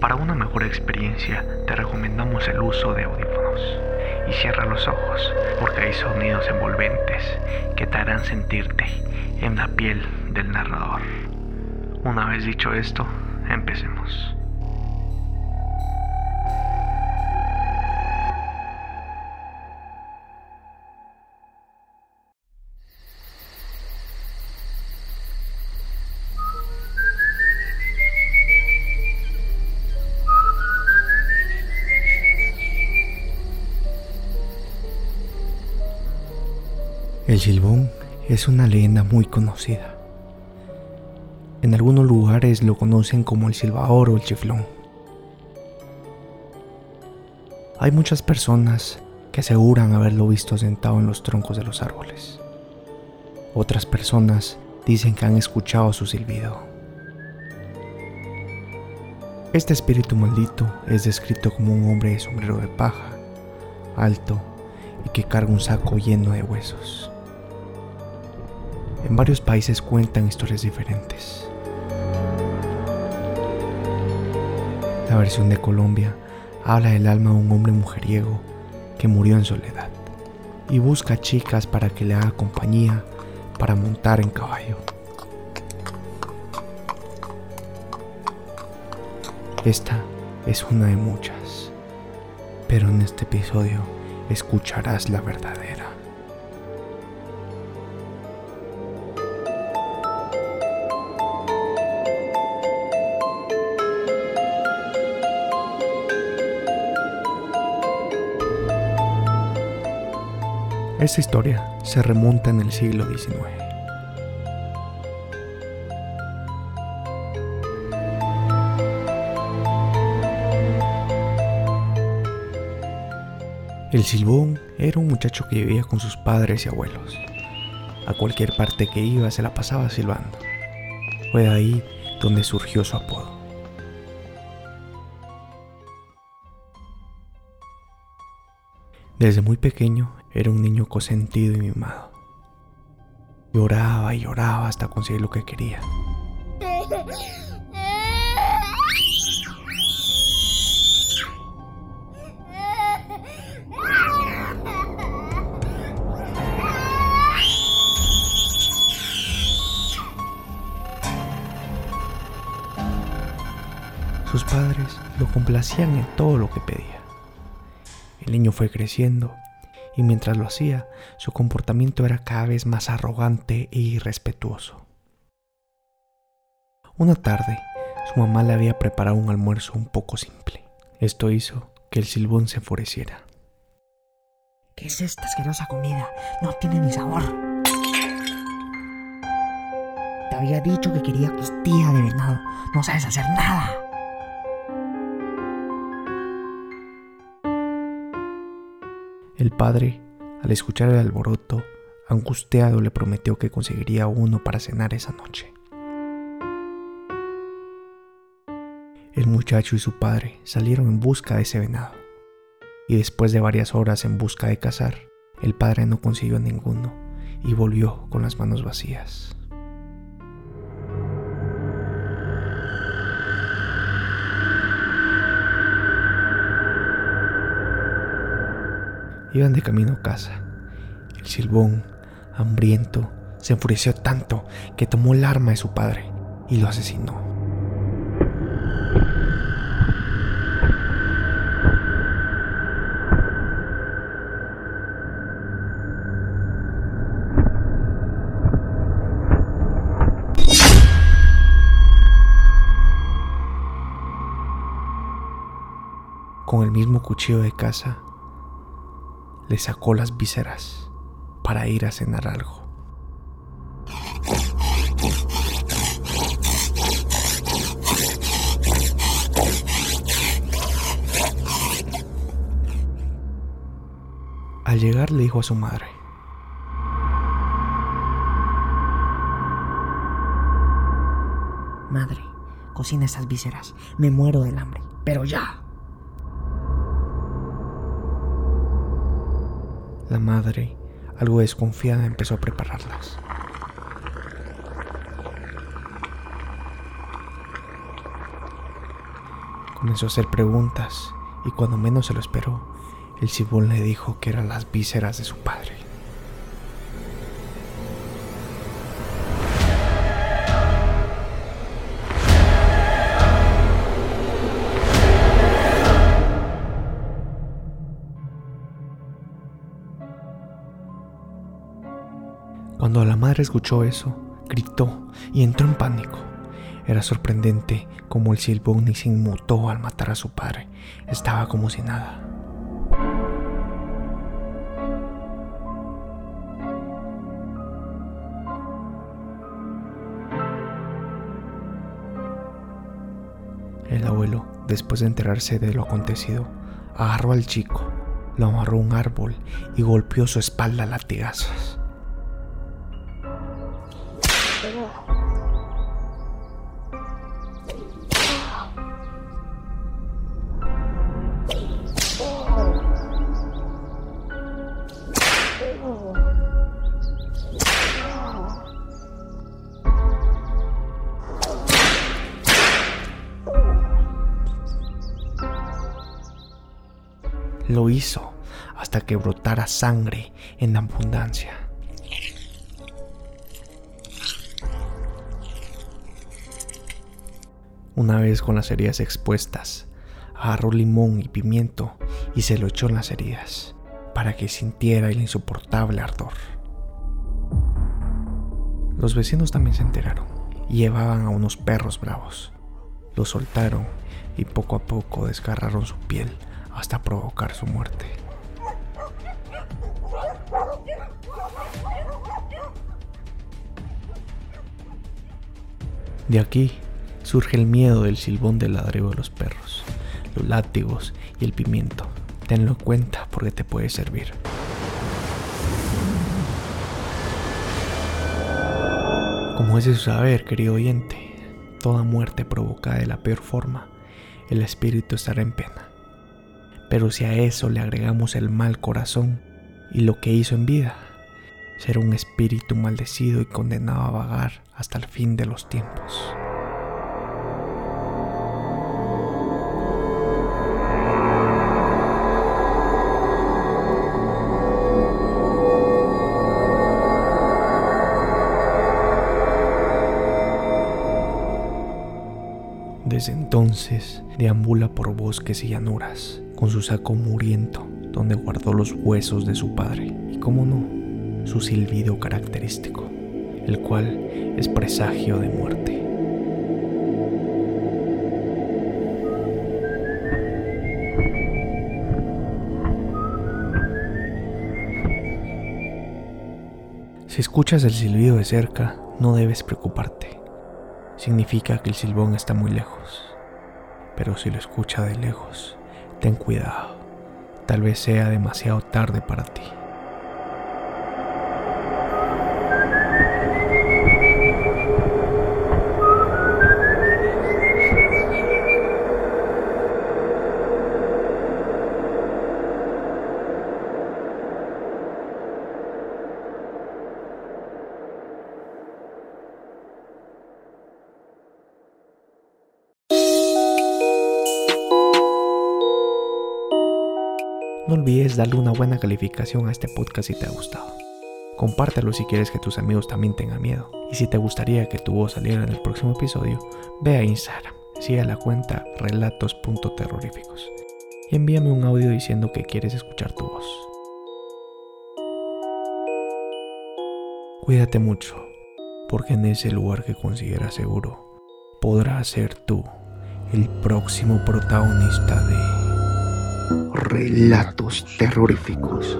Para una mejor experiencia te recomendamos el uso de audífonos y cierra los ojos porque hay sonidos envolventes que te harán sentirte en la piel del narrador. Una vez dicho esto, empecemos. El silbón es una leyenda muy conocida. En algunos lugares lo conocen como el silbador o el chiflón. Hay muchas personas que aseguran haberlo visto sentado en los troncos de los árboles. Otras personas dicen que han escuchado su silbido. Este espíritu maldito es descrito como un hombre de sombrero de paja, alto y que carga un saco lleno de huesos. En varios países cuentan historias diferentes. La versión de Colombia habla del alma de un hombre mujeriego que murió en soledad y busca chicas para que le haga compañía para montar en caballo. Esta es una de muchas, pero en este episodio escucharás la verdadera. Esta historia se remonta en el siglo XIX. El silbón era un muchacho que vivía con sus padres y abuelos. A cualquier parte que iba se la pasaba silbando. Fue de ahí donde surgió su apodo. Desde muy pequeño era un niño consentido y mimado. Lloraba y lloraba hasta conseguir lo que quería. Sus padres lo complacían en todo lo que pedía. El niño fue creciendo y mientras lo hacía, su comportamiento era cada vez más arrogante e irrespetuoso. Una tarde, su mamá le había preparado un almuerzo un poco simple. Esto hizo que el silbón se enfureciera. ¿Qué es esta asquerosa comida? No tiene ni sabor. Te había dicho que quería costilla de venado. No sabes hacer nada. El padre, al escuchar el alboroto, angustiado le prometió que conseguiría uno para cenar esa noche. El muchacho y su padre salieron en busca de ese venado, y después de varias horas en busca de cazar, el padre no consiguió ninguno y volvió con las manos vacías. Iban de camino a casa. El silbón, hambriento, se enfureció tanto que tomó el arma de su padre y lo asesinó. Con el mismo cuchillo de casa, le sacó las vísceras para ir a cenar algo. Al llegar le dijo a su madre, Madre, cocina esas vísceras. Me muero del hambre. Pero ya. La madre, algo desconfiada, empezó a prepararlas. Comenzó a hacer preguntas y cuando menos se lo esperó, el silbón le dijo que eran las vísceras de su padre. Cuando la madre escuchó eso, gritó y entró en pánico. Era sorprendente como el silbón ni se inmutó al matar a su padre. Estaba como si nada. El abuelo, después de enterarse de lo acontecido, agarró al chico, lo amarró a un árbol y golpeó su espalda a latigazos. Lo hizo hasta que brotara sangre en abundancia. Una vez con las heridas expuestas, agarró limón y pimiento y se lo echó en las heridas para que sintiera el insoportable ardor. Los vecinos también se enteraron y llevaban a unos perros bravos. Los soltaron y poco a poco desgarraron su piel hasta provocar su muerte. De aquí surge el miedo del silbón del ladreo de los perros, los látigos y el pimiento. Tenlo en cuenta porque te puede servir. Como es de saber, querido oyente, toda muerte provocada de la peor forma, el espíritu estará en pena. Pero si a eso le agregamos el mal corazón y lo que hizo en vida, será un espíritu maldecido y condenado a vagar hasta el fin de los tiempos. Desde entonces deambula por bosques y llanuras, con su saco muriento, donde guardó los huesos de su padre, y como no, su silbido característico, el cual es presagio de muerte. Si escuchas el silbido de cerca, no debes preocuparte. Significa que el silbón está muy lejos. Pero si lo escucha de lejos, ten cuidado. Tal vez sea demasiado tarde para ti. No olvides darle una buena calificación a este podcast si te ha gustado. Compártelo si quieres que tus amigos también tengan miedo. Y si te gustaría que tu voz saliera en el próximo episodio, ve a Instagram, sigue la cuenta relatos.terroríficos y envíame un audio diciendo que quieres escuchar tu voz. Cuídate mucho, porque en ese lugar que consideras seguro, podrás ser tú el próximo protagonista de Relatos terroríficos.